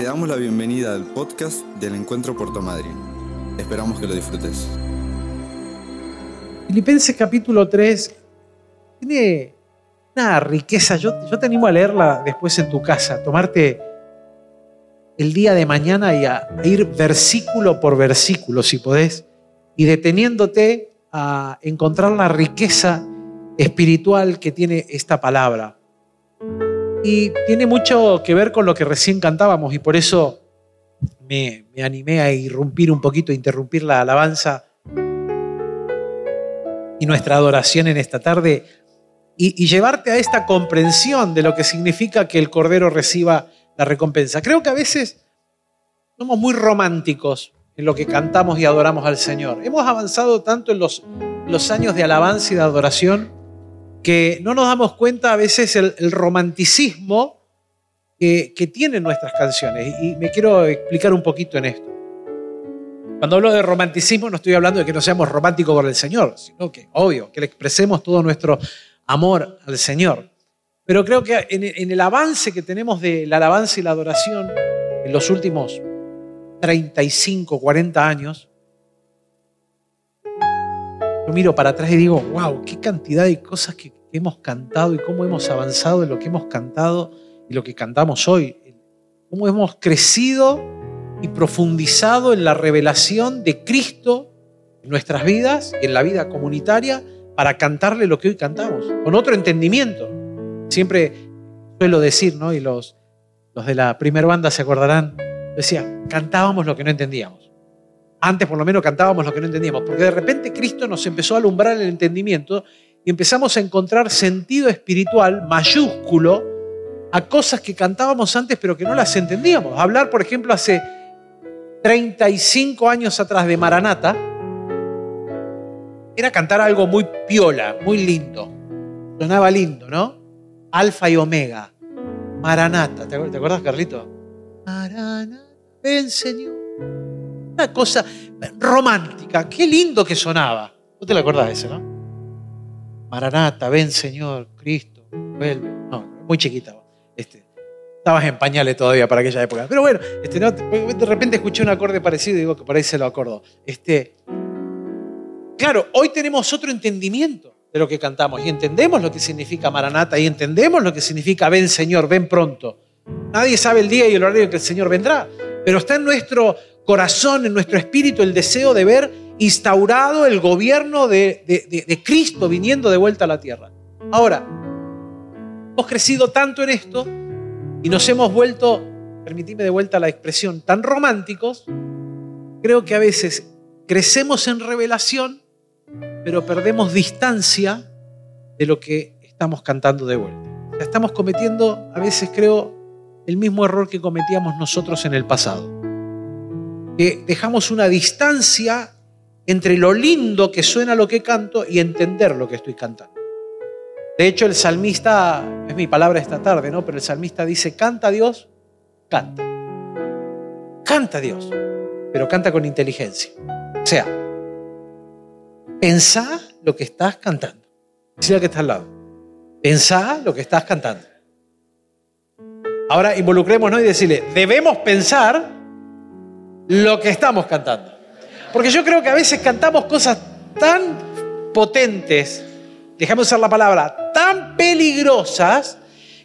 Te damos la bienvenida al podcast del Encuentro Puerto Madryn. Esperamos que lo disfrutes. Filipenses capítulo 3 tiene una riqueza. Yo, te animo a leerla después en tu casa, tomarte el día de mañana y a, a ir versículo por versículo, si podés, y deteniéndote a encontrar la riqueza espiritual que tiene esta palabra. Y tiene mucho que ver con lo que recién cantábamos y por eso me, me animé a irrumpir un poquito, a interrumpir la alabanza y nuestra adoración en esta tarde y, llevarte a esta comprensión de lo que significa que el Cordero reciba la recompensa. Creo que a veces somos muy románticos en lo que cantamos y adoramos al Señor. Hemos avanzado tanto en los años de alabanza y de adoración que no nos damos cuenta a veces el, romanticismo que, que, tienen nuestras canciones. Y me quiero explicar un poquito en esto. Cuando hablo de romanticismo no estoy hablando de que no seamos románticos por el Señor, sino que, obvio, que le expresemos todo nuestro amor al Señor. Pero creo que en, en el avance que tenemos de la alabanza y la adoración en los últimos 35, 40 años, miro para atrás y digo, wow, qué cantidad de cosas que hemos cantado y cómo hemos avanzado en lo que hemos cantado y lo que cantamos hoy. Cómo hemos crecido y profundizado en la revelación de Cristo en nuestras vidas y en la vida comunitaria para cantarle lo que hoy cantamos, con otro entendimiento. Siempre suelo decir, ¿no? Y los, los de la primera banda se acordarán, decía, cantábamos lo que no entendíamos. Antes por lo menos cantábamos lo que no entendíamos, porque de repente Cristo nos empezó a alumbrar el entendimiento y empezamos a encontrar sentido espiritual mayúsculo a cosas que cantábamos antes pero que no las entendíamos. Hablar, por ejemplo, hace 35 años atrás de Maranata era cantar algo muy piola, muy lindo. Sonaba lindo, ¿no? Alfa y Omega. Maranata. ¿Te acuerdas, Carlito? Maranata, ven Señor una cosa romántica. Qué lindo que sonaba. ¿No te la acordás de ese, no? Maranata, ven Señor, Cristo, vuelve. No, muy chiquita. Este, estabas en pañales todavía para aquella época. Pero bueno, este, de repente escuché un acorde parecido y digo que por ahí se lo acordó. Este, claro, hoy tenemos otro entendimiento de lo que cantamos y entendemos lo que significa Maranata y entendemos lo que significa ven Señor, ven pronto. Nadie sabe el día y el horario en que el Señor vendrá, pero está en nuestro corazón, en nuestro espíritu, el deseo de ver instaurado el gobierno de, Cristo viniendo de vuelta a la tierra. Ahora, hemos crecido tanto en esto y nos hemos vuelto, permitidme de vuelta la expresión, tan románticos, creo que a veces crecemos en revelación, pero perdemos distancia de lo que estamos cantando de vuelta. estamos cometiendo, a veces creo, el mismo error que cometíamos nosotros en el pasado que dejamos una distancia entre lo lindo que suena lo que canto y entender lo que estoy cantando. De hecho, el salmista, es mi palabra esta tarde, ¿no? Pero el salmista dice, canta Dios, canta. Canta Dios, pero canta con inteligencia. O sea, pensá lo que estás cantando. Decía que está al lado. Pensá lo que estás cantando. Ahora involucrémonos y decirle, debemos pensar lo que estamos cantando. Porque yo creo que a veces cantamos cosas tan potentes, dejamos usar la palabra, tan peligrosas,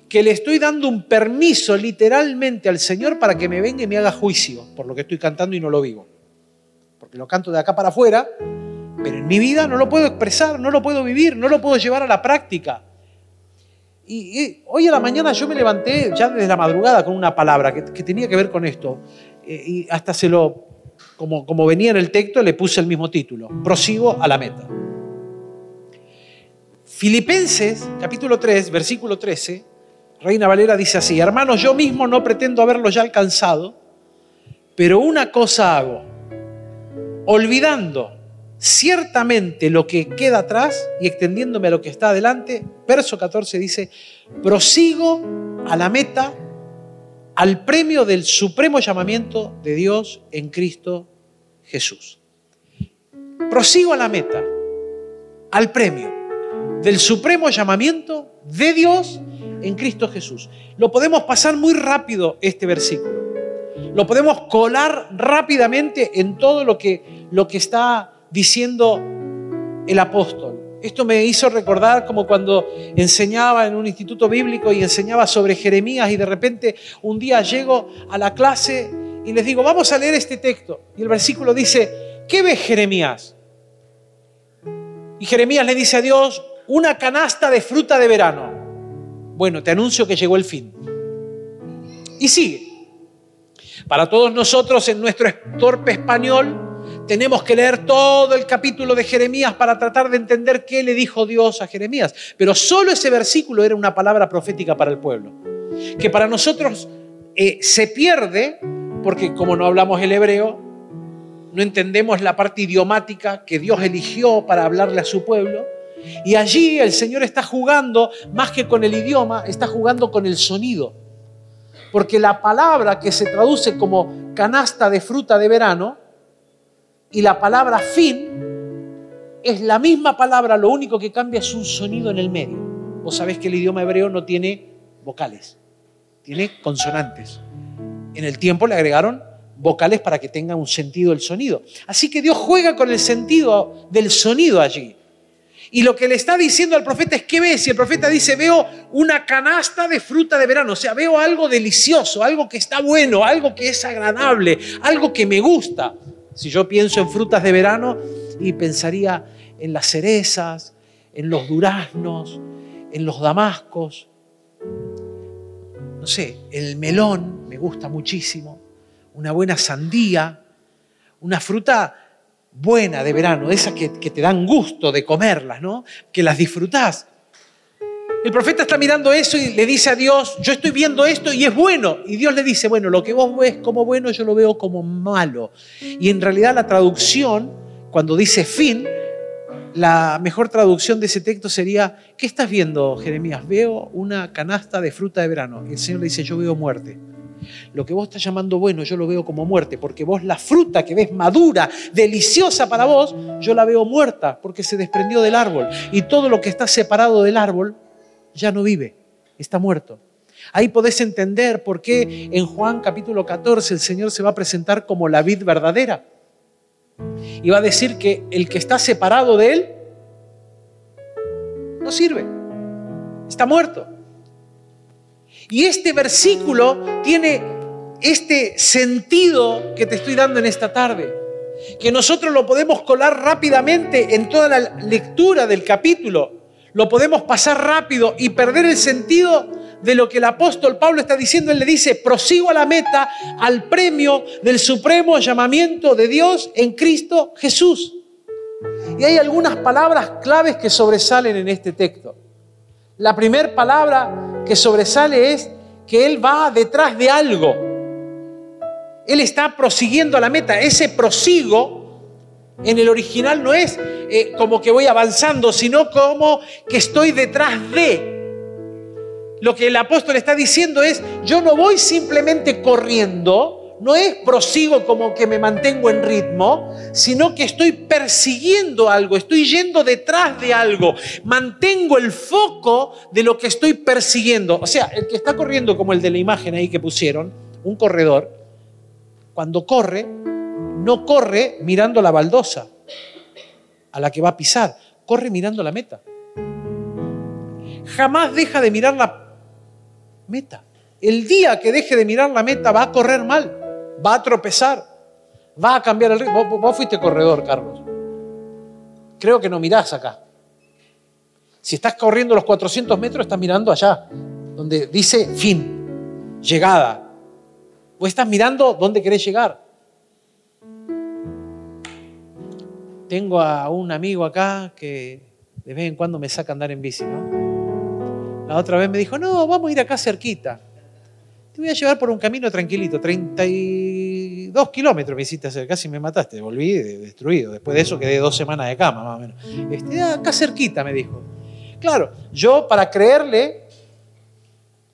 que le estoy dando un permiso literalmente al Señor para que me venga y me haga juicio por lo que estoy cantando y no lo vivo. Porque lo canto de acá para afuera, pero en mi vida no lo puedo expresar, no lo puedo vivir, no lo puedo llevar a la práctica. Y, hoy a la mañana yo me levanté ya desde la madrugada con una palabra que tenía que ver con esto. Eh, y hasta se lo, como, como venía en el texto, le puse el mismo título, prosigo a la meta. Filipenses, capítulo 3, versículo 13, Reina Valera dice así, hermanos, yo mismo no pretendo haberlo ya alcanzado, pero una cosa hago, olvidando ciertamente lo que queda atrás y extendiéndome a lo que está adelante, verso 14 dice, prosigo a la meta al premio del supremo llamamiento de Dios en Cristo Jesús. Prosigo a la meta, al premio del supremo llamamiento de Dios en Cristo Jesús. Lo podemos pasar muy rápido este versículo, lo podemos colar rápidamente en todo lo que, lo que está diciendo el apóstol. Esto me hizo recordar como cuando enseñaba en un instituto bíblico y enseñaba sobre Jeremías y de repente un día llego a la clase y les digo, vamos a leer este texto. Y el versículo dice, ¿qué ves Jeremías? Y Jeremías le dice a Dios, una canasta de fruta de verano. Bueno, te anuncio que llegó el fin. Y sigue. Para todos nosotros en nuestro torpe español tenemos que leer todo el capítulo de Jeremías para tratar de entender qué le dijo Dios a Jeremías. Pero solo ese versículo era una palabra profética para el pueblo. Que para nosotros eh, se pierde porque como no hablamos el hebreo, no entendemos la parte idiomática que Dios eligió para hablarle a su pueblo. Y allí el Señor está jugando, más que con el idioma, está jugando con el sonido. Porque la palabra que se traduce como canasta de fruta de verano y la palabra fin es la misma palabra, lo único que cambia es un sonido en el medio. Vos sabés que el idioma hebreo no tiene vocales, tiene consonantes. En el tiempo le agregaron vocales para que tenga un sentido el sonido. Así que Dios juega con el sentido del sonido allí. Y lo que le está diciendo al profeta es, ¿qué ves? Y el profeta dice, veo una canasta de fruta de verano, o sea, veo algo delicioso, algo que está bueno, algo que es agradable, algo que me gusta. Si yo pienso en frutas de verano, y pensaría en las cerezas, en los duraznos, en los damascos, no sé, el melón me gusta muchísimo, una buena sandía, una fruta buena de verano, esas que, te dan gusto de comerlas, ¿no? Que las disfrutás. El profeta está mirando eso y le dice a Dios, yo estoy viendo esto y es bueno. Y Dios le dice, bueno, lo que vos ves como bueno, yo lo veo como malo. Y en realidad la traducción, cuando dice fin, la mejor traducción de ese texto sería, ¿qué estás viendo, Jeremías? Veo una canasta de fruta de verano. Y el Señor le dice, yo veo muerte. Lo que vos estás llamando bueno, yo lo veo como muerte, porque vos la fruta que ves madura, deliciosa para vos, yo la veo muerta, porque se desprendió del árbol. Y todo lo que está separado del árbol ya no vive, está muerto. Ahí podés entender por qué en Juan capítulo 14 el Señor se va a presentar como la vid verdadera. Y va a decir que el que está separado de Él no sirve, está muerto. Y este versículo tiene este sentido que te estoy dando en esta tarde, que nosotros lo podemos colar rápidamente en toda la lectura del capítulo, lo podemos pasar rápido y perder el sentido de lo que el apóstol Pablo está diciendo. Él le dice, prosigo a la meta, al premio del supremo llamamiento de Dios en Cristo Jesús. Y hay algunas palabras claves que sobresalen en este texto. La primera palabra que sobresale es que Él va detrás de algo. Él está prosiguiendo a la meta. Ese prosigo en el original no es eh, como que voy avanzando, sino como que estoy detrás de. Lo que el apóstol está diciendo es, yo no voy simplemente corriendo, no es prosigo como que me mantengo en ritmo, sino que estoy persiguiendo algo, estoy yendo detrás de algo, mantengo el foco de lo que estoy persiguiendo. O sea, el que está corriendo como el de la imagen ahí que pusieron, un corredor, cuando corre, no corre mirando la baldosa a la que va a pisar, corre mirando la meta. Jamás deja de mirar la meta. El día que deje de mirar la meta va a correr mal va a tropezar, va a cambiar el ritmo. Vos, fuiste corredor, Carlos. Creo que no mirás acá. Si estás corriendo los 400 metros, estás mirando allá, donde dice fin, llegada. O estás mirando dónde querés llegar. Tengo a un amigo acá que de vez en cuando me saca andar en bici, ¿no? La otra vez me dijo, no, vamos a ir acá cerquita. Te voy a llevar por un camino tranquilito, 32 kilómetros me hiciste hacer, casi me mataste, volví destruido. Después de eso quedé dos semanas de cama, más o menos. Este, ah, acá cerquita, me dijo. Claro, yo para creerle,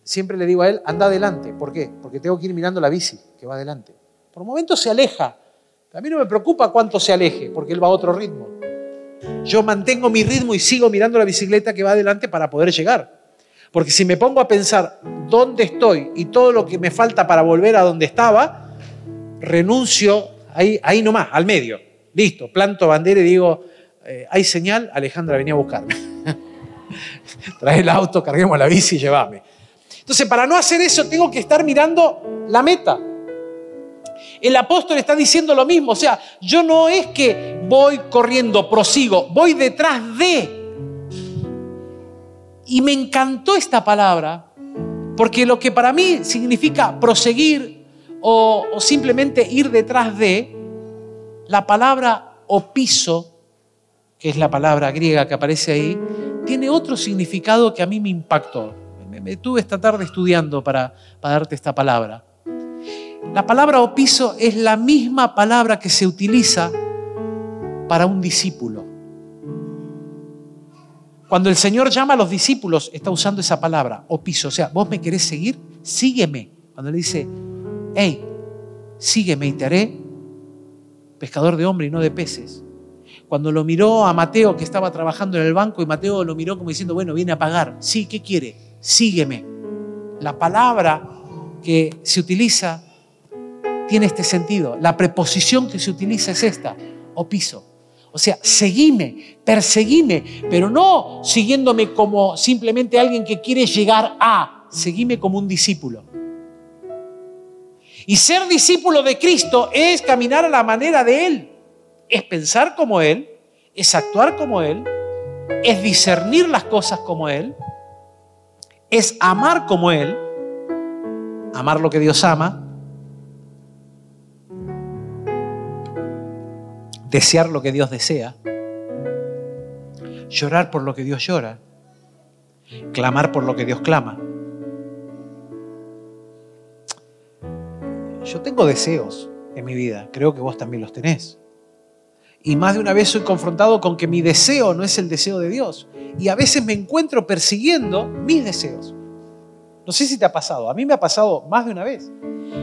siempre le digo a él, anda adelante. ¿Por qué? Porque tengo que ir mirando la bici que va adelante. Por momentos se aleja. A mí no me preocupa cuánto se aleje, porque él va a otro ritmo. Yo mantengo mi ritmo y sigo mirando la bicicleta que va adelante para poder llegar. Porque si me pongo a pensar dónde estoy y todo lo que me falta para volver a donde estaba, renuncio ahí, ahí nomás, al medio. Listo, planto bandera y digo, eh, hay señal, Alejandra venía a buscarme. Trae el auto, carguemos la bici y llévame. Entonces, para no hacer eso, tengo que estar mirando la meta. El apóstol está diciendo lo mismo, o sea, yo no es que voy corriendo, prosigo, voy detrás de. Y me encantó esta palabra, porque lo que para mí significa proseguir o, simplemente ir detrás de, la palabra opiso, que es la palabra griega que aparece ahí, tiene otro significado que a mí me impactó. Me, tuve esta tarde estudiando para, para darte esta palabra. La palabra opiso es la misma palabra que se utiliza para un discípulo. Cuando el Señor llama a los discípulos, está usando esa palabra, opiso. O sea, vos me querés seguir, sígueme. Cuando le dice, hey, sígueme y te haré pescador de hombre y no de peces. Cuando lo miró a Mateo que estaba trabajando en el banco y Mateo lo miró como diciendo, bueno, viene a pagar. Sí, ¿qué quiere? Sígueme. La palabra que se utiliza tiene este sentido. La preposición que se utiliza es esta, opiso. O sea, seguime, perseguime, pero no siguiéndome como simplemente alguien que quiere llegar a, seguime como un discípulo. Y ser discípulo de Cristo es caminar a la manera de Él, es pensar como Él, es actuar como Él, es discernir las cosas como Él, es amar como Él, amar lo que Dios ama, desear lo que Dios desea, llorar por lo que Dios llora, clamar por lo que Dios clama. Yo tengo deseos en mi vida, creo que vos también los tenés. Y más de una vez soy confrontado con que mi deseo no es el deseo de Dios. Y a veces me encuentro persiguiendo mis deseos. No sé si te ha pasado, a mí me ha pasado más de una vez.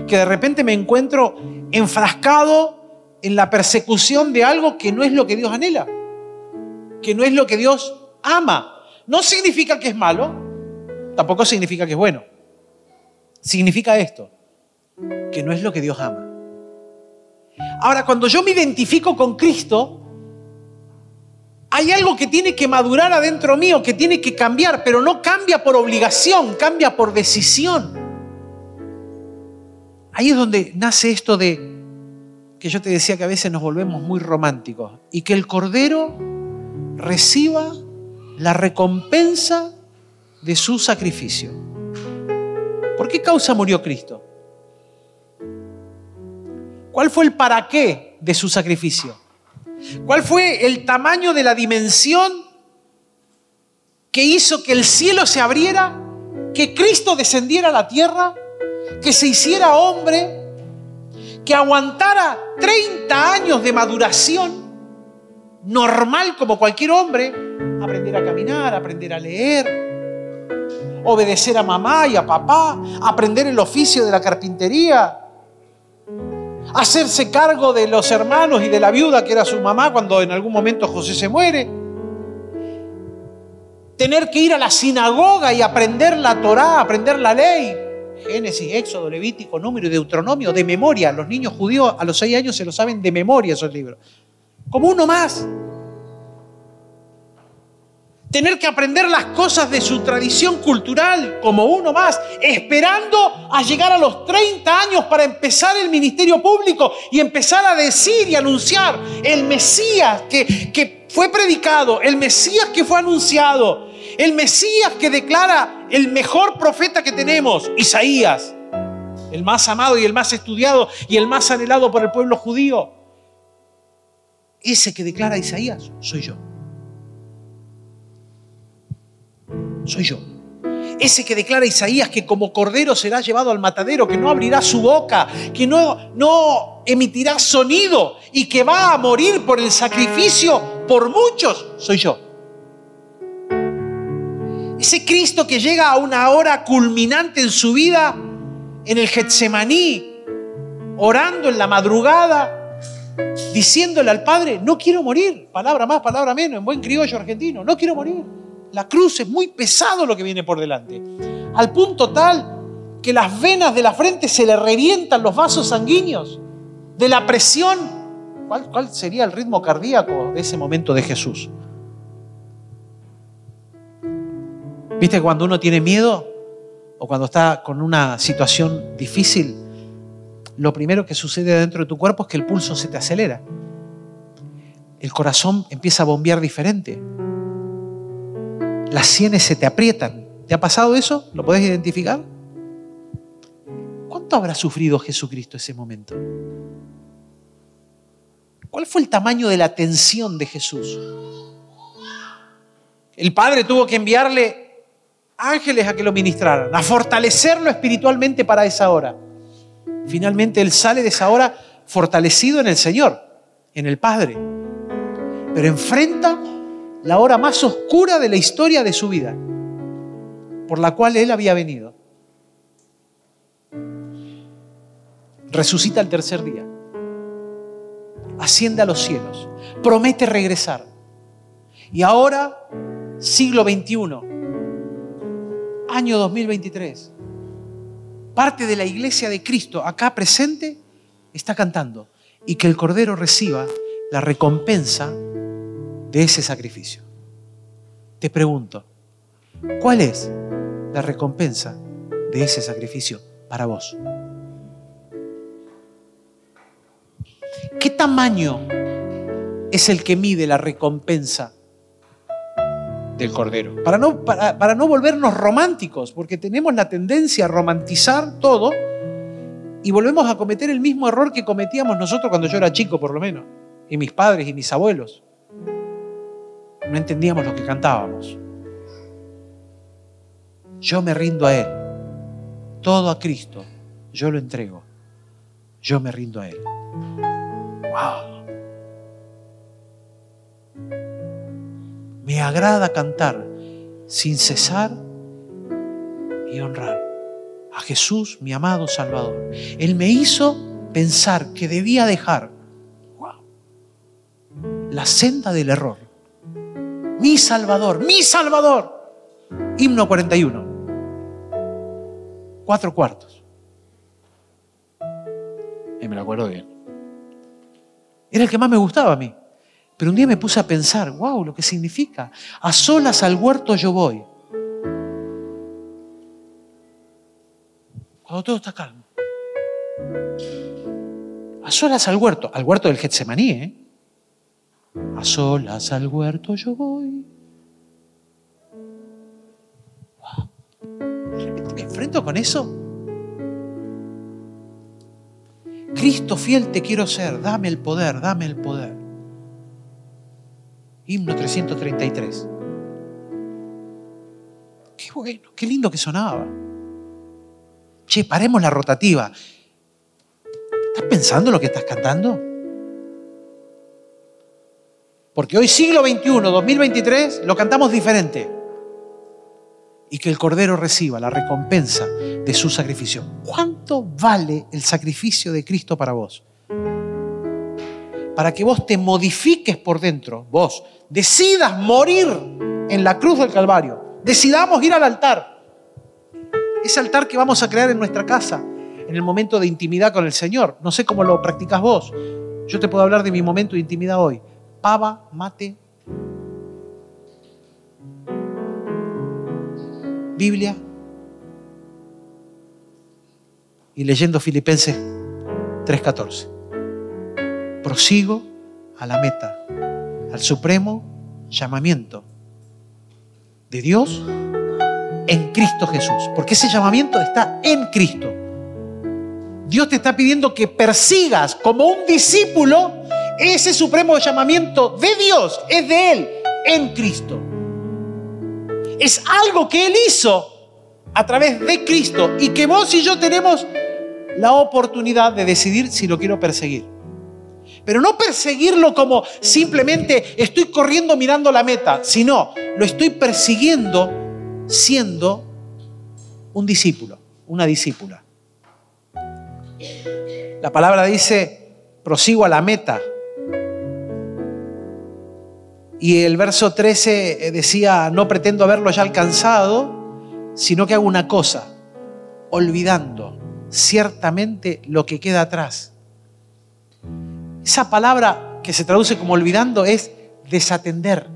Que de repente me encuentro enfrascado en la persecución de algo que no es lo que Dios anhela, que no es lo que Dios ama. No significa que es malo, tampoco significa que es bueno. Significa esto, que no es lo que Dios ama. Ahora, cuando yo me identifico con Cristo, hay algo que tiene que madurar adentro mío, que tiene que cambiar, pero no cambia por obligación, cambia por decisión. Ahí es donde nace esto de que yo te decía que a veces nos volvemos muy románticos y que el Cordero reciba la recompensa de su sacrificio. ¿Por qué causa murió Cristo? ¿Cuál fue el para qué de su sacrificio? ¿Cuál fue el tamaño de la dimensión que hizo que el cielo se abriera, que Cristo descendiera a la tierra, que se hiciera hombre, que aguantara 30 años de maduración, normal como cualquier hombre, aprender a caminar, aprender a leer, obedecer a mamá y a papá, aprender el oficio de la carpintería, hacerse cargo de los hermanos y de la viuda que era su mamá cuando en algún momento José se muere, tener que ir a la sinagoga y aprender la Torá, aprender la ley, Génesis, Éxodo, Levítico, Número y Deuteronomio, de memoria. Los niños judíos a los seis años se lo saben de memoria esos libros. Como uno más. Tener que aprender las cosas de su tradición cultural como uno más, esperando a llegar a los 30 años para empezar el ministerio público y empezar a decir y anunciar el Mesías que, que fue predicado, el Mesías que fue anunciado, el Mesías que declara el mejor profeta que tenemos, Isaías, el más amado y el más estudiado y el más anhelado por el pueblo judío. Ese que declara Isaías soy yo. Soy yo. Ese que declara Isaías que como cordero será llevado al matadero, que no abrirá su boca, que no, no emitirá sonido y que va a morir por el sacrificio por muchos, soy yo. Ese Cristo que llega a una hora culminante en su vida, en el Getsemaní, orando en la madrugada, diciéndole al Padre, no quiero morir, palabra más, palabra menos, en buen criollo argentino, no quiero morir. La cruz es muy pesado lo que viene por delante, al punto tal que las venas de la frente se le revientan los vasos sanguíneos. de la presión. ¿Cuál, ¿Cuál sería el ritmo cardíaco de ese momento de Jesús? ¿Viste cuando uno tiene miedo o cuando está con una situación difícil? Lo primero que sucede dentro de tu cuerpo es que el pulso se te acelera. El corazón empieza a bombear diferente. Las sienes se te aprietan. ¿Te ha pasado eso? ¿Lo podés identificar? ¿Cuánto habrá sufrido Jesucristo ese momento? ¿Cuál fue el tamaño de la tensión de Jesús? El Padre tuvo que enviarle ángeles a que lo ministraran, a fortalecerlo espiritualmente para esa hora. Finalmente Él sale de esa hora fortalecido en el Señor, en el Padre. Pero enfrenta la hora más oscura de la historia de su vida, por la cual Él había venido. Resucita el tercer día, asciende a los cielos, promete regresar. Y ahora, siglo XXI, año 2023, parte de la iglesia de Cristo acá presente está cantando y que el Cordero reciba la recompensa de ese sacrificio. Te pregunto, ¿cuál es la recompensa de ese sacrificio para vos? ¿Qué tamaño es el que mide la recompensa del Cordero. Para no, para, no volvernos románticos, porque tenemos la tendencia a romantizar todo y volvemos a cometer el mismo error que cometíamos nosotros cuando yo era chico, por lo menos, y mis padres y mis abuelos. No entendíamos lo que cantábamos. Yo me rindo a Él. Todo a Cristo. Yo lo entrego. Yo me rindo a Él. ¡Wow! Me agrada cantar sin cesar y honrar a Jesús, mi amado Salvador. Él me hizo pensar que debía dejar la senda del error. Mi Salvador, mi Salvador. Himno 41. Cuatro cuartos. Y me lo acuerdo bien. Era el que más me gustaba a mí. Pero un día me puse a pensar, wow, lo que significa. A solas al huerto yo voy. Cuando todo está calmo. A solas al huerto, al huerto del Getsemaní, ¿eh? A solas al huerto yo voy. ¿Me enfrento con eso? Cristo fiel te quiero ser, dame el poder, dame el poder. Himno 333. Qué bueno, qué lindo que sonaba. Che, paremos la rotativa. ¿Estás pensando lo que estás cantando? Porque hoy siglo XXI, 2023, lo cantamos diferente. Y que el Cordero reciba la recompensa de su sacrificio. ¿Cuánto vale el sacrificio de Cristo para vos? para que vos te modifiques por dentro, vos decidas morir en la cruz del Calvario, decidamos ir al altar, ese altar que vamos a crear en nuestra casa, en el momento de intimidad con el Señor. No sé cómo lo practicas vos. Yo te puedo hablar de mi momento de intimidad hoy. Pava, mate, Biblia y leyendo Filipenses 3:14 prosigo a la meta, al supremo llamamiento de Dios en Cristo Jesús. Porque ese llamamiento está en Cristo. Dios te está pidiendo que persigas como un discípulo ese supremo llamamiento de Dios, es de Él, en Cristo. Es algo que Él hizo a través de Cristo y que vos y yo tenemos la oportunidad de decidir si lo quiero perseguir. Pero no perseguirlo como simplemente estoy corriendo mirando la meta, sino lo estoy persiguiendo siendo un discípulo, una discípula. La palabra dice, prosigo a la meta. Y el verso 13 decía, no pretendo haberlo ya alcanzado, sino que hago una cosa, olvidando ciertamente lo que queda atrás Esa palabra que se traduce como olvidando es desatender.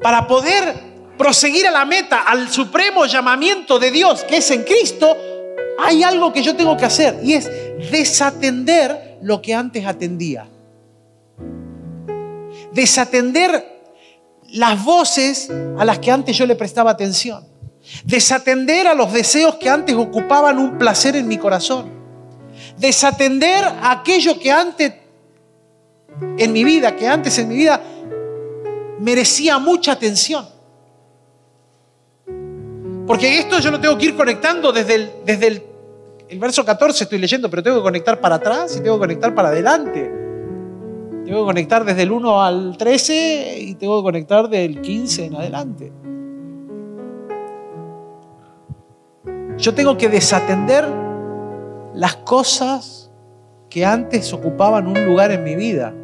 Para poder proseguir a la meta, al supremo llamamiento de Dios que es en Cristo, hay algo que yo tengo que hacer y es desatender lo que antes atendía. Desatender las voces a las que antes yo le prestaba atención. Desatender a los deseos que antes ocupaban un placer en mi corazón. Desatender aquello que antes en mi vida, que antes en mi vida merecía mucha atención. Porque esto yo no tengo que ir conectando desde el, desde el, el, verso 14, estoy leyendo, pero tengo que conectar para atrás y tengo que conectar para adelante. Tengo que conectar desde el 1 al 13 y tengo que conectar del 15 en adelante. Yo tengo que desatender las cosas que antes ocupaban un lugar en mi vida.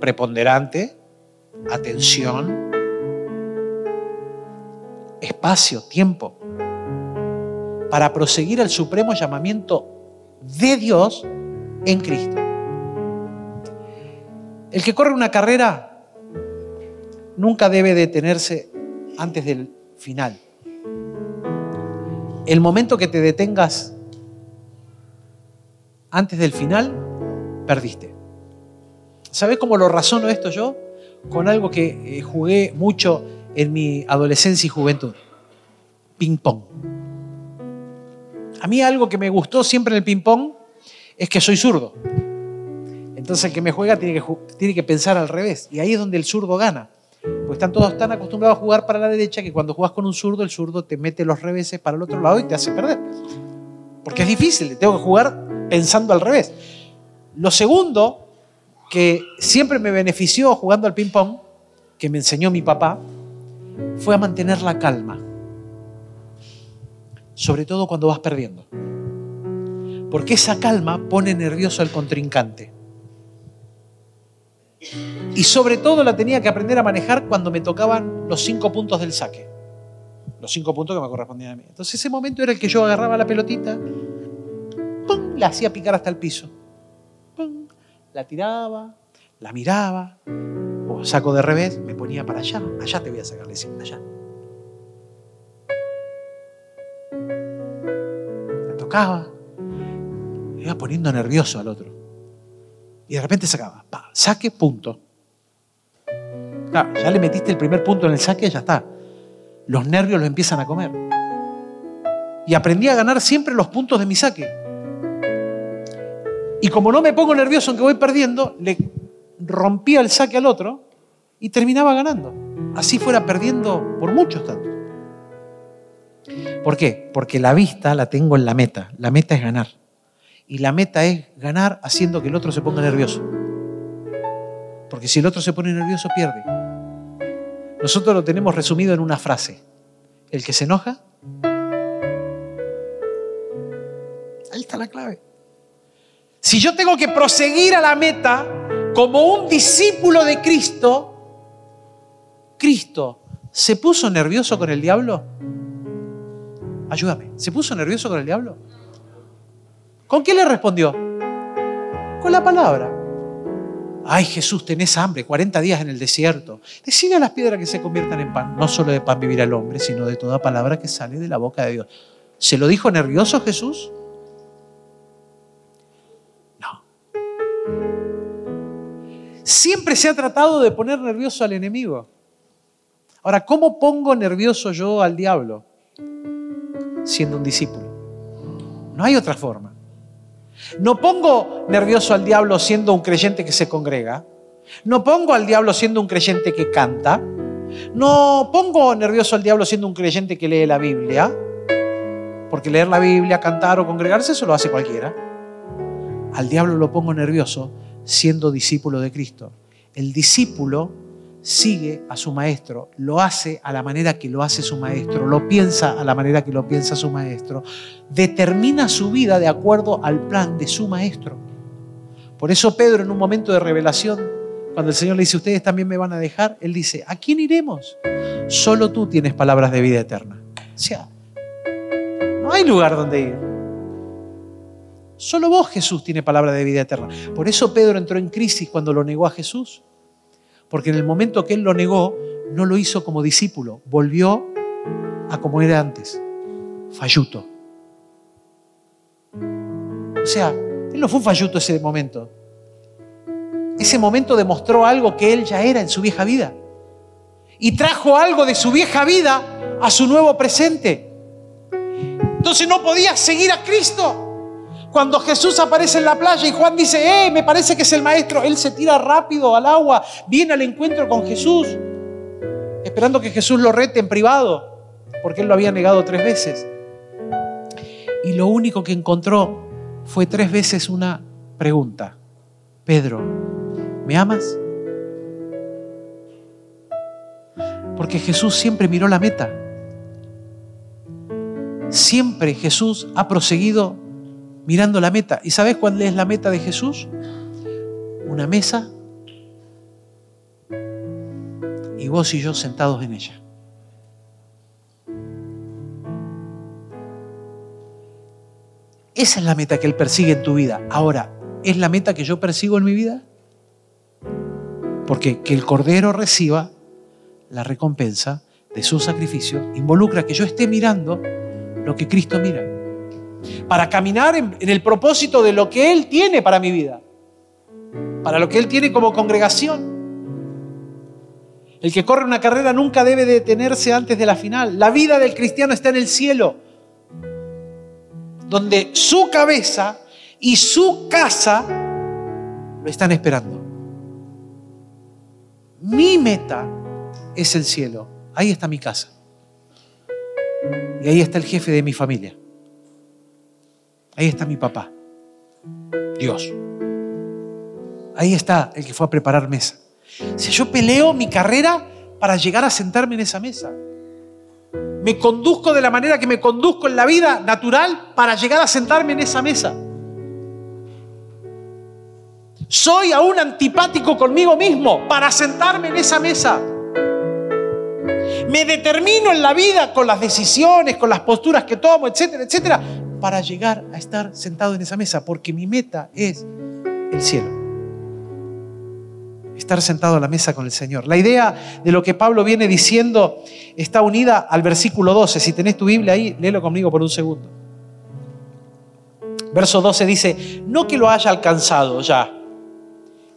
Preponderante, atención, espacio, tiempo, para proseguir el supremo llamamiento de Dios en Cristo. El que corre una carrera nunca debe detenerse antes del final. El momento que te detengas antes del final, perdiste. ¿Sabes cómo lo razono esto yo? Con algo que eh, jugué mucho en mi adolescencia y juventud. Ping pong. A mí algo que me gustó siempre en el ping pong es que soy zurdo. Entonces el que me juega tiene que, tiene que pensar al revés. Y ahí es donde el zurdo gana. Porque están todos tan acostumbrados a jugar para la derecha que cuando juegas con un zurdo, el zurdo te mete los reveses para el otro lado y te hace perder. Porque es difícil, tengo que jugar pensando al revés. Lo segundo que siempre me benefició jugando al ping-pong, que me enseñó mi papá, fue a mantener la calma. Sobre todo cuando vas perdiendo. Porque esa calma pone nervioso al contrincante. Y sobre todo la tenía que aprender a manejar cuando me tocaban los cinco puntos del saque. Los cinco puntos que me correspondían a mí. Entonces ese momento era el que yo agarraba la pelotita. La hacía picar hasta el piso. ¡pum! La tiraba, la miraba, o saco de revés, me ponía para allá. Allá te voy a sacar, le decía, allá. La tocaba, me iba poniendo nervioso al otro. Y de repente sacaba, pa, saque, punto. Claro, ya le metiste el primer punto en el saque, ya está. Los nervios lo empiezan a comer. Y aprendí a ganar siempre los puntos de mi saque. Y como no me pongo nervioso en que voy perdiendo, le rompía el saque al otro y terminaba ganando. Así fuera perdiendo por muchos tantos. ¿Por qué? Porque la vista la tengo en la meta. La meta es ganar. Y la meta es ganar haciendo que el otro se ponga nervioso. Porque si el otro se pone nervioso, pierde. Nosotros lo tenemos resumido en una frase. El que se enoja, ahí está la clave. Si yo tengo que proseguir a la meta como un discípulo de Cristo, Cristo, ¿se puso nervioso con el diablo? Ayúdame, ¿se puso nervioso con el diablo? ¿Con qué le respondió? Con la palabra. Ay Jesús, tenés hambre, 40 días en el desierto. Decide a las piedras que se conviertan en pan. No solo de pan vivir el hombre, sino de toda palabra que sale de la boca de Dios. ¿Se lo dijo nervioso Jesús? Siempre se ha tratado de poner nervioso al enemigo. Ahora, ¿cómo pongo nervioso yo al diablo? Siendo un discípulo. No hay otra forma. No pongo nervioso al diablo siendo un creyente que se congrega. No pongo al diablo siendo un creyente que canta. No pongo nervioso al diablo siendo un creyente que lee la Biblia. Porque leer la Biblia, cantar o congregarse, eso lo hace cualquiera. Al diablo lo pongo nervioso siendo discípulo de Cristo. El discípulo sigue a su maestro, lo hace a la manera que lo hace su maestro, lo piensa a la manera que lo piensa su maestro, determina su vida de acuerdo al plan de su maestro. Por eso Pedro en un momento de revelación, cuando el Señor le dice, ustedes también me van a dejar, él dice, ¿a quién iremos? Solo tú tienes palabras de vida eterna. O sea, no hay lugar donde ir. Solo vos, Jesús, tiene palabra de vida eterna. Por eso Pedro entró en crisis cuando lo negó a Jesús. Porque en el momento que él lo negó, no lo hizo como discípulo, volvió a como era antes, falluto. O sea, él no fue un falluto ese momento. Ese momento demostró algo que él ya era en su vieja vida. Y trajo algo de su vieja vida a su nuevo presente. Entonces no podía seguir a Cristo. Cuando Jesús aparece en la playa y Juan dice, eh, me parece que es el maestro, él se tira rápido al agua, viene al encuentro con Jesús, esperando que Jesús lo rete en privado, porque él lo había negado tres veces. Y lo único que encontró fue tres veces una pregunta. Pedro, ¿me amas? Porque Jesús siempre miró la meta. Siempre Jesús ha proseguido mirando la meta. ¿Y sabes cuál es la meta de Jesús? Una mesa y vos y yo sentados en ella. Esa es la meta que Él persigue en tu vida. Ahora, ¿es la meta que yo persigo en mi vida? Porque que el Cordero reciba la recompensa de su sacrificio involucra que yo esté mirando lo que Cristo mira. Para caminar en, el propósito de lo que Él tiene para mi vida. Para lo que Él tiene como congregación. El que corre una carrera nunca debe detenerse antes de la final. La vida del cristiano está en el cielo, donde su cabeza y su casa lo están esperando. Mi meta es el cielo. Ahí está mi casa. Y ahí está el jefe de mi familia. Ahí está mi papá. Dios. Ahí está el que fue a preparar mesa. Si yo peleo mi carrera para llegar a sentarme en esa mesa. Me conduzco de la manera que me conduzco en la vida natural para llegar a sentarme en esa mesa. Soy aún antipático conmigo mismo para sentarme en esa mesa. Me determino en la vida con las decisiones, con las posturas que tomo, etcétera, etcétera, para llegar a estar sentado en esa mesa, porque mi meta es el cielo estar sentado a la mesa con el Señor. La idea de lo que Pablo viene diciendo está unida al versículo 12. Si tenés tu Biblia ahí, léelo conmigo por un segundo. Verso 12 dice, no que lo haya alcanzado ya,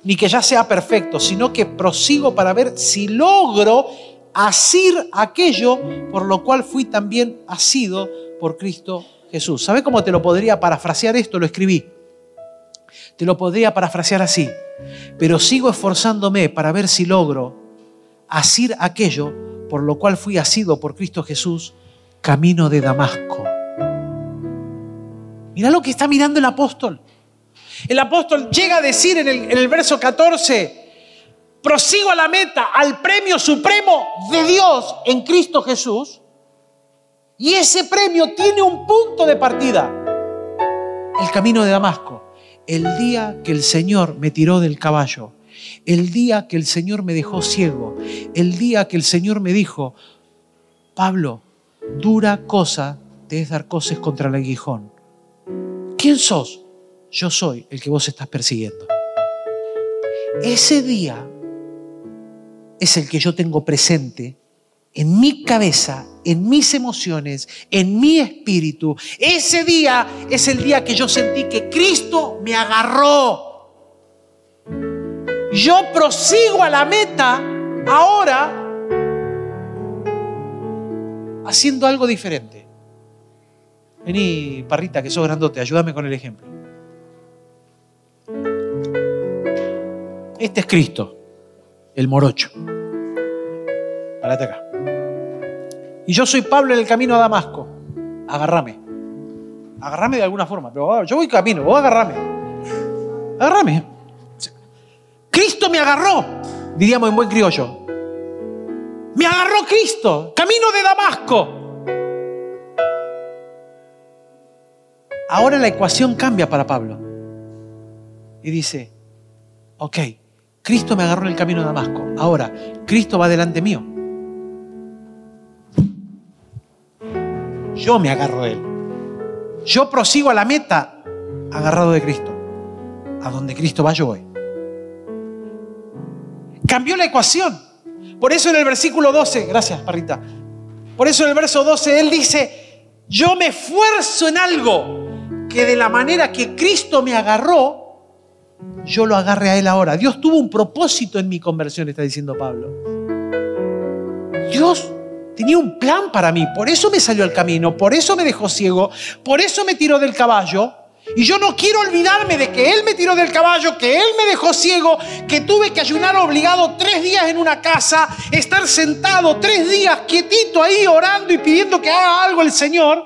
ni que ya sea perfecto, sino que prosigo para ver si logro asir aquello por lo cual fui también asido por Cristo Jesús. ¿Sabe cómo te lo podría parafrasear esto? Lo escribí. Te lo podría parafrasear así pero sigo esforzándome para ver si logro asir aquello por lo cual fui asido por Cristo Jesús, camino de Damasco. Mira lo que está mirando el apóstol. El apóstol llega a decir en el verso 14, prosigo a la meta, al premio supremo de Dios en Cristo Jesús. Y ese premio tiene un punto de partida, el camino de Damasco el día que el Señor me tiró del caballo, el día que el Señor me dejó ciego, el día que el Señor me dijo, Pablo, dura cosa te es dar cosas contra el aguijón. ¿Quién sos? Yo soy el que vos estás persiguiendo. Ese día es el que yo tengo presente en mi cabeza, en mis emociones, en mi espíritu. Ese día es el día que yo sentí que Cristo me agarró. Yo prosigo a la meta ahora haciendo algo diferente. Vení, parrita, que sos grandote, ayúdame con el ejemplo. Este es Cristo, el morocho. Párate acá. Y yo soy Pablo en el camino a Damasco. Agarrame. Agarrame de alguna forma. Pero yo voy camino, vos agarrame. Agarrame. Cristo me agarró, diríamos en buen criollo. Me agarró Cristo, camino de Damasco. Ahora la ecuación cambia para Pablo. Y dice, ok, Cristo me agarró en el camino de Damasco. Ahora, Cristo va delante mío. Yo me agarro de él. Yo prosigo a la meta agarrado de Cristo. A donde Cristo va, yo voy. Cambió la ecuación. Por eso en el versículo 12, gracias, Parrita. Por eso en el verso 12 él dice, yo me esfuerzo en algo que de la manera que Cristo me agarró, yo lo agarre a él ahora. Dios tuvo un propósito en mi conversión, está diciendo Pablo. Dios tenía un plan para mí, por eso me salió al camino, por eso me dejó ciego, por eso me tiró del caballo. Y yo no quiero olvidarme de que Él me tiró del caballo, que Él me dejó ciego, que tuve que ayunar obligado tres días en una casa, estar sentado tres días quietito ahí orando y pidiendo que haga algo el Señor.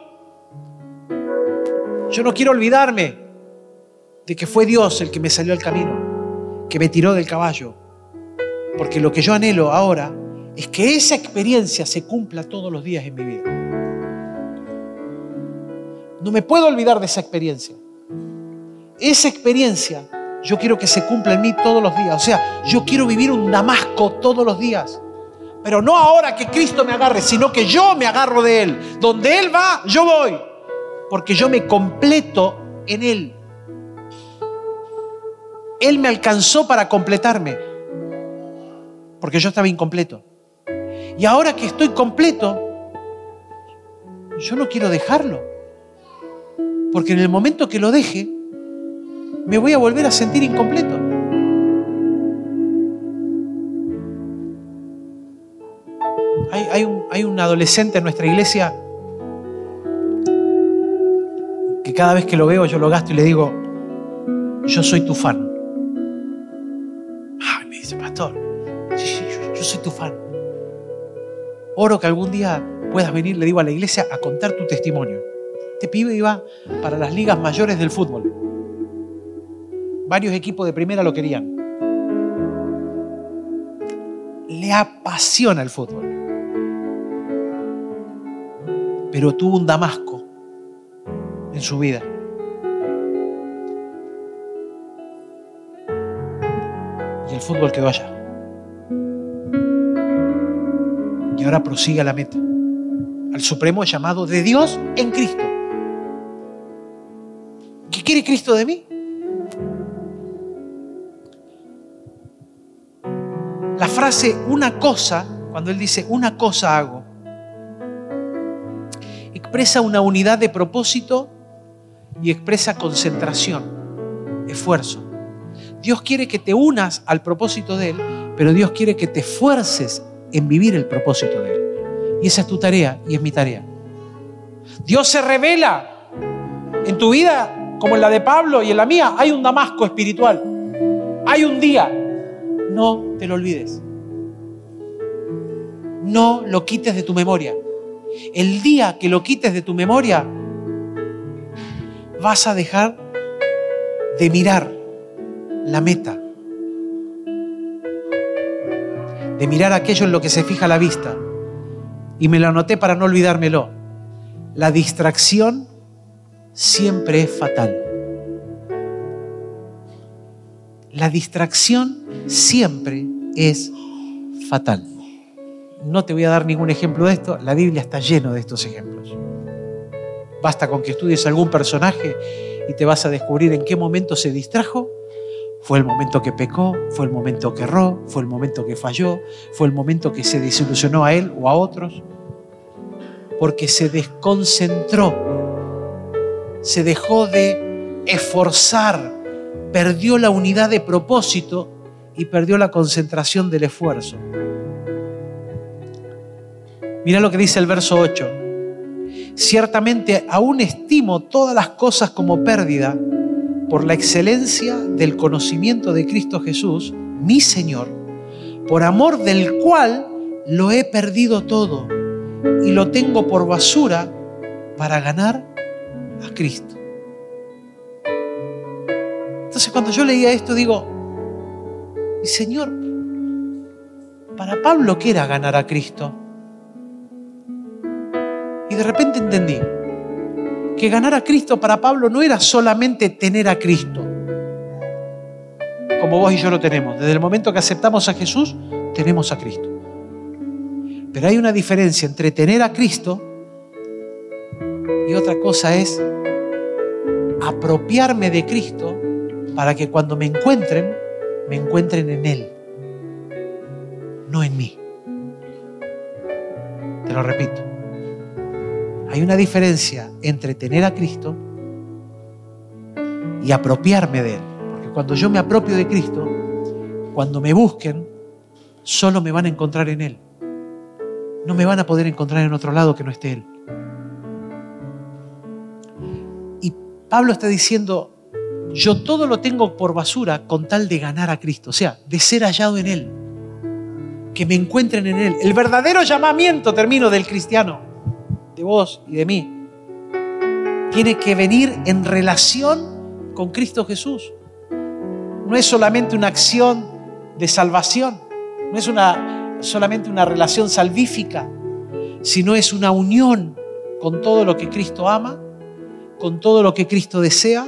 Yo no quiero olvidarme de que fue Dios el que me salió al camino, que me tiró del caballo. Porque lo que yo anhelo ahora es que esa experiencia se cumpla todos los días en mi vida. No me puedo olvidar de esa experiencia. Esa experiencia yo quiero que se cumpla en mí todos los días. O sea, yo quiero vivir un Damasco todos los días. Pero no ahora que Cristo me agarre, sino que yo me agarro de Él. Donde Él va, yo voy. Porque yo me completo en Él. Él me alcanzó para completarme. Porque yo estaba incompleto. Y ahora que estoy completo, yo no quiero dejarlo. Porque en el momento que lo deje, me voy a volver a sentir incompleto. Hay, un, adolescente en nuestra iglesia que cada vez que lo veo yo lo gasto y le digo, yo soy tu fan. Ay, me dice, pastor, sí, yo, yo soy tu fan. Oro que algún día puedas venir, le digo a la iglesia, a contar tu testimonio. Este pibe iba para las ligas mayores del fútbol. Varios equipos de primera lo querían. Le apasiona el fútbol. Pero tuvo un Damasco en su vida. Y el fútbol quedó allá. Y ahora prosigue a la meta. Al supremo llamado de Dios en Cristo. ¿Qué quiere Cristo de mí? La frase una cosa, cuando él dice una cosa hago, expresa una unidad de propósito y expresa concentración, esfuerzo. Dios quiere que te unas al propósito de Él, pero Dios quiere que te esfuerces en vivir el propósito de Él. Y esa es tu tarea y es mi tarea. Dios se revela en tu vida como en la de Pablo y en la mía. Hay un Damasco espiritual. Hay un día no te lo olvides. No lo quites de tu memoria. El día que lo quites de tu memoria, vas a dejar de mirar la meta, de mirar aquello en lo que se fija la vista. Y me lo anoté para no olvidármelo. La distracción siempre es fatal. La distracción siempre es fatal. No te voy a dar ningún ejemplo de esto, la Biblia está lleno de estos ejemplos. Basta con que estudies algún personaje y te vas a descubrir en qué momento se distrajo. Fue el momento que pecó, fue el momento que erró, fue el momento que falló, fue el momento que se desilusionó a él o a otros, porque se desconcentró, se dejó de esforzar, perdió la unidad de propósito y perdió la concentración del esfuerzo. Mira lo que dice el verso 8. Ciertamente aún estimo todas las cosas como pérdida por la excelencia del conocimiento de Cristo Jesús, mi Señor, por amor del cual lo he perdido todo y lo tengo por basura para ganar a Cristo. Entonces cuando yo leía esto digo, Señor, para Pablo, ¿qué era ganar a Cristo? Y de repente entendí que ganar a Cristo para Pablo no era solamente tener a Cristo, como vos y yo lo tenemos. Desde el momento que aceptamos a Jesús, tenemos a Cristo. Pero hay una diferencia entre tener a Cristo y otra cosa es apropiarme de Cristo para que cuando me encuentren, me encuentren en Él, no en mí. Te lo repito. Hay una diferencia entre tener a Cristo y apropiarme de Él. Porque cuando yo me apropio de Cristo, cuando me busquen, solo me van a encontrar en Él. No me van a poder encontrar en otro lado que no esté Él. Y Pablo está diciendo, yo todo lo tengo por basura con tal de ganar a Cristo, o sea, de ser hallado en Él, que me encuentren en Él. El verdadero llamamiento, termino, del cristiano, de vos y de mí, tiene que venir en relación con Cristo Jesús. No es solamente una acción de salvación, no es una, solamente una relación salvífica, sino es una unión con todo lo que Cristo ama, con todo lo que Cristo desea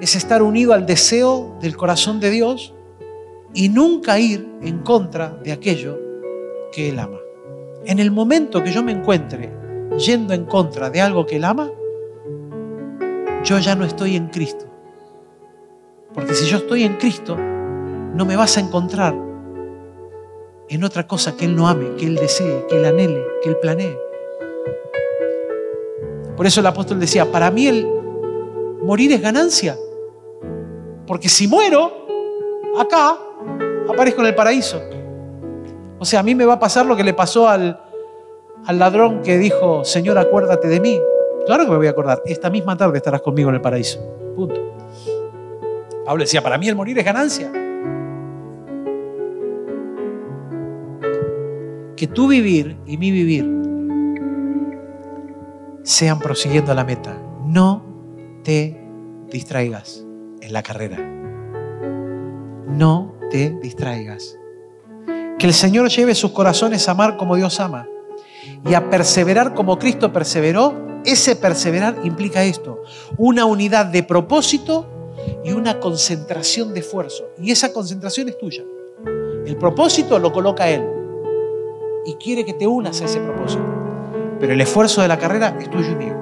es estar unido al deseo del corazón de Dios y nunca ir en contra de aquello que Él ama. En el momento que yo me encuentre yendo en contra de algo que Él ama, yo ya no estoy en Cristo. Porque si yo estoy en Cristo, no me vas a encontrar en otra cosa que Él no ame, que Él desee, que Él anhele, que Él planee. Por eso el apóstol decía, para mí el morir es ganancia. Porque si muero, acá aparezco en el paraíso. O sea, a mí me va a pasar lo que le pasó al, al ladrón que dijo, Señor, acuérdate de mí. Claro que me voy a acordar. Esta misma tarde estarás conmigo en el paraíso. Punto. Pablo decía, para mí el morir es ganancia. Que tu vivir y mi vivir sean prosiguiendo la meta. No te distraigas en la carrera. No te distraigas. Que el Señor lleve sus corazones a amar como Dios ama y a perseverar como Cristo perseveró. Ese perseverar implica esto, una unidad de propósito y una concentración de esfuerzo. Y esa concentración es tuya. El propósito lo coloca Él y quiere que te unas a ese propósito. Pero el esfuerzo de la carrera es tuyo y mío.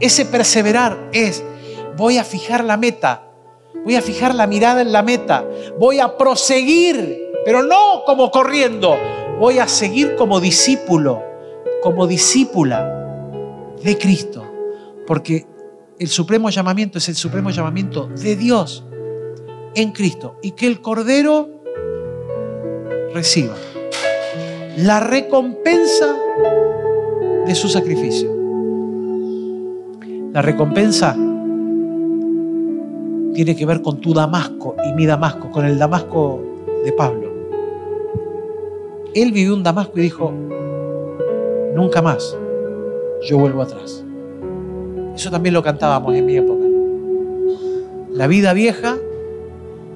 Ese perseverar es voy a fijar la meta, voy a fijar la mirada en la meta, voy a proseguir, pero no como corriendo, voy a seguir como discípulo, como discípula de Cristo, porque el supremo llamamiento es el supremo llamamiento de Dios en Cristo y que el Cordero reciba la recompensa de su sacrificio. La recompensa tiene que ver con tu Damasco y mi Damasco, con el Damasco de Pablo. Él vivió un Damasco y dijo, nunca más, yo vuelvo atrás. Eso también lo cantábamos en mi época. La vida vieja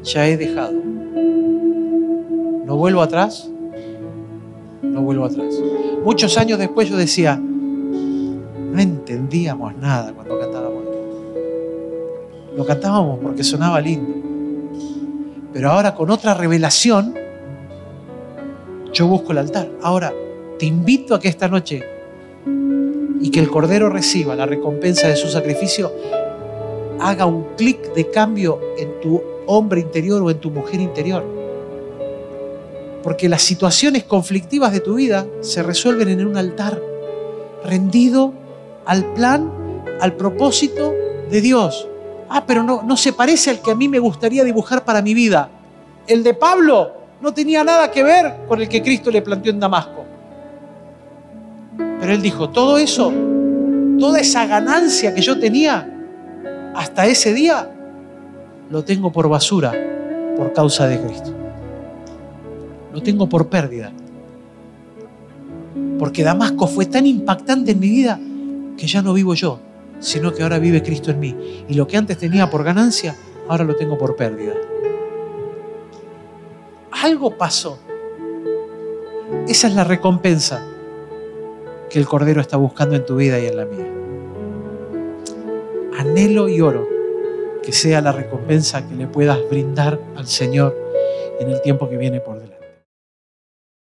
ya he dejado. No vuelvo atrás, no vuelvo atrás. Muchos años después yo decía, no entendíamos nada cuando cantábamos lo cantábamos porque sonaba lindo. Pero ahora con otra revelación, yo busco el altar. Ahora, te invito a que esta noche y que el Cordero reciba la recompensa de su sacrificio, haga un clic de cambio en tu hombre interior o en tu mujer interior. Porque las situaciones conflictivas de tu vida se resuelven en un altar, rendido al plan, al propósito de Dios ah, pero no, no se parece al que a mí me gustaría dibujar para mi vida. El de Pablo no tenía nada que ver con el que Cristo le planteó en Damasco. Pero él dijo, todo eso, toda esa ganancia que yo tenía hasta ese día, lo tengo por basura por causa de Cristo. Lo tengo por pérdida. Porque Damasco fue tan impactante en mi vida que ya no vivo yo, sino que ahora vive Cristo en mí. Y lo que antes tenía por ganancia, ahora lo tengo por pérdida. Algo pasó. Esa es la recompensa que el Cordero está buscando en tu vida y en la mía. Anhelo y oro que sea la recompensa que le puedas brindar al Señor en el tiempo que viene por delante.